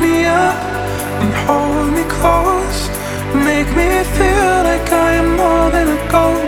me up and hold me close. Make me feel like I am more than a ghost.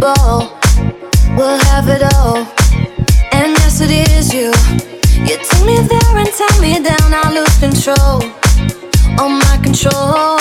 ball. We'll have it all. And yes, it is you. You take me there and tie me down. I lose control. All my control.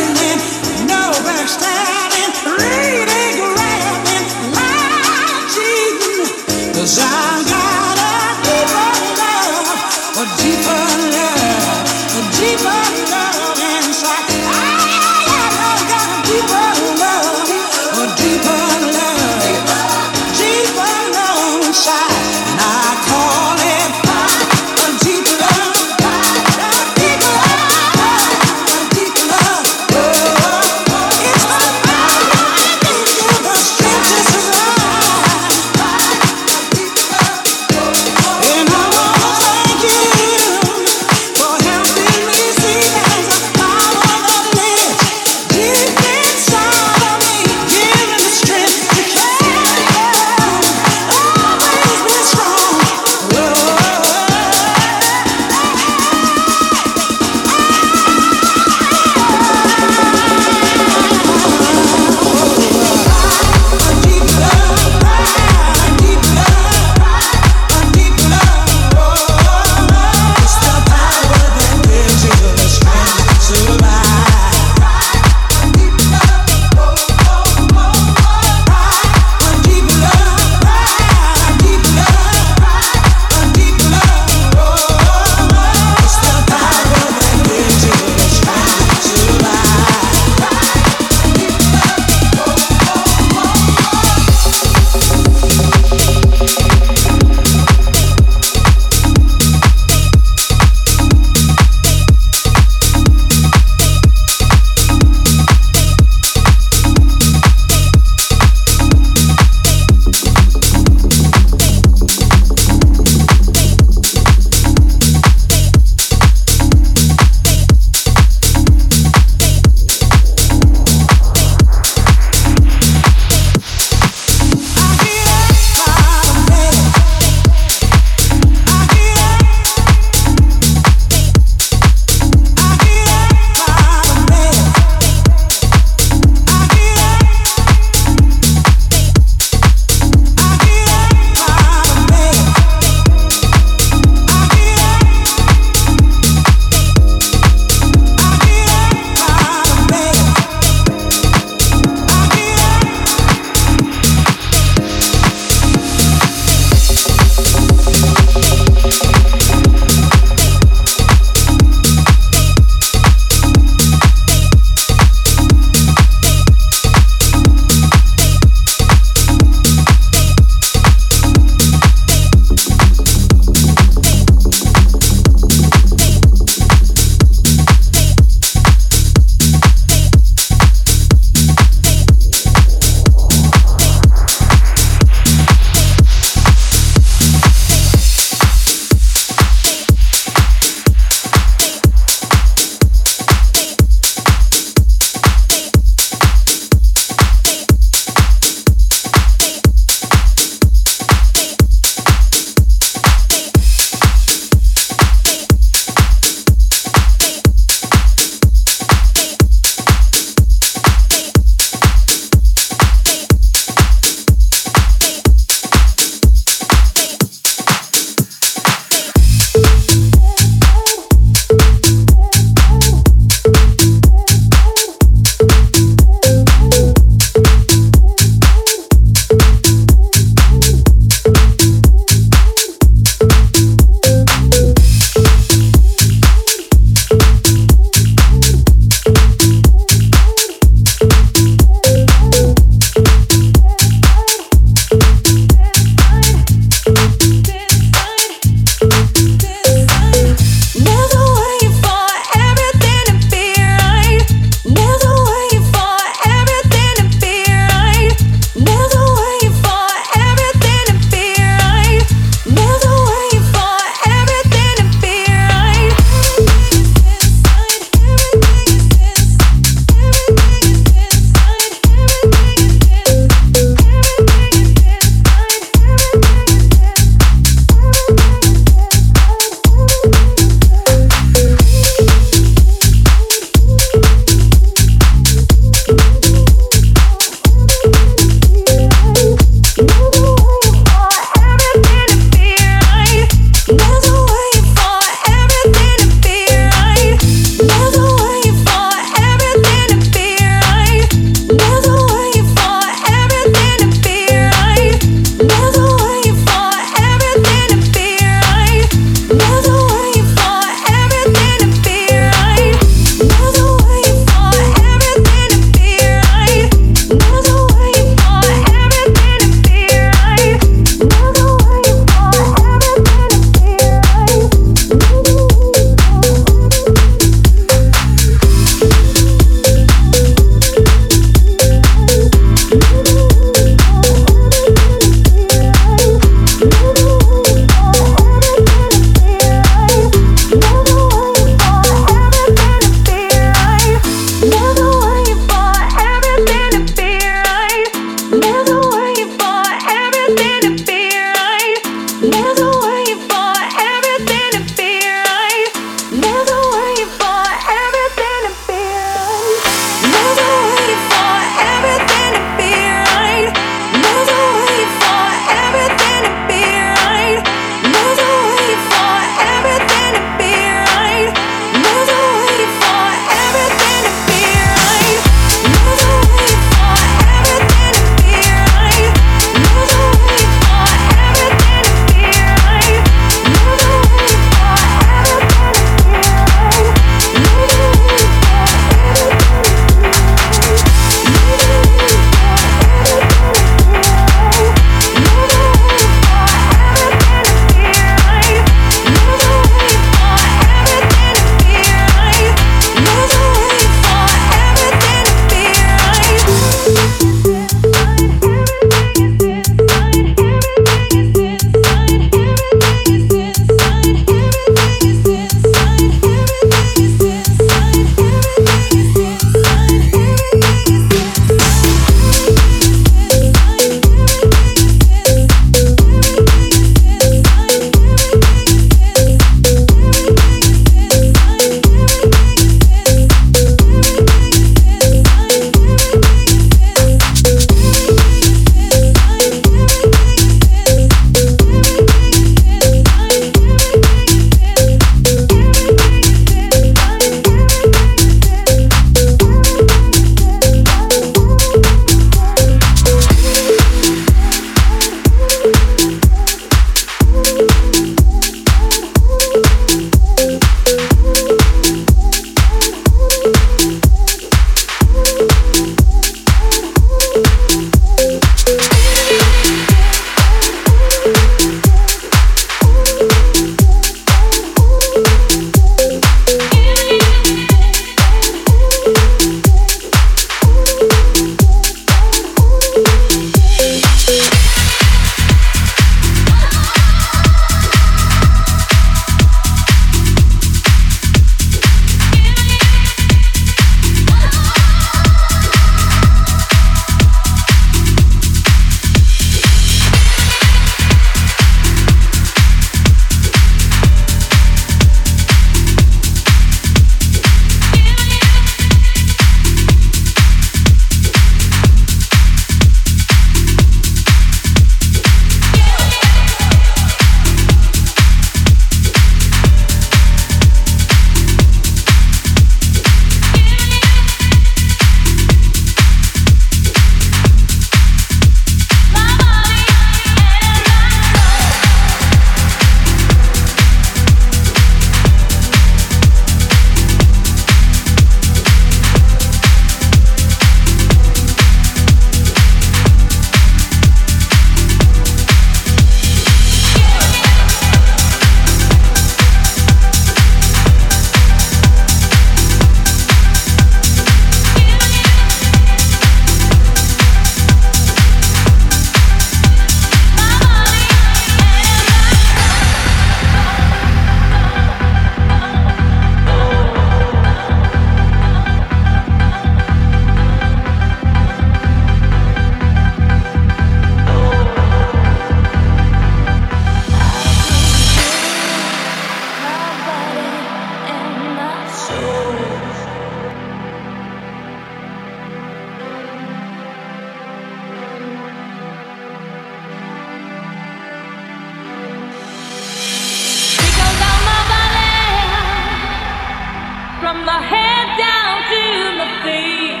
My head down to my feet.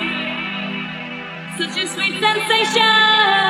Such a sweet sensation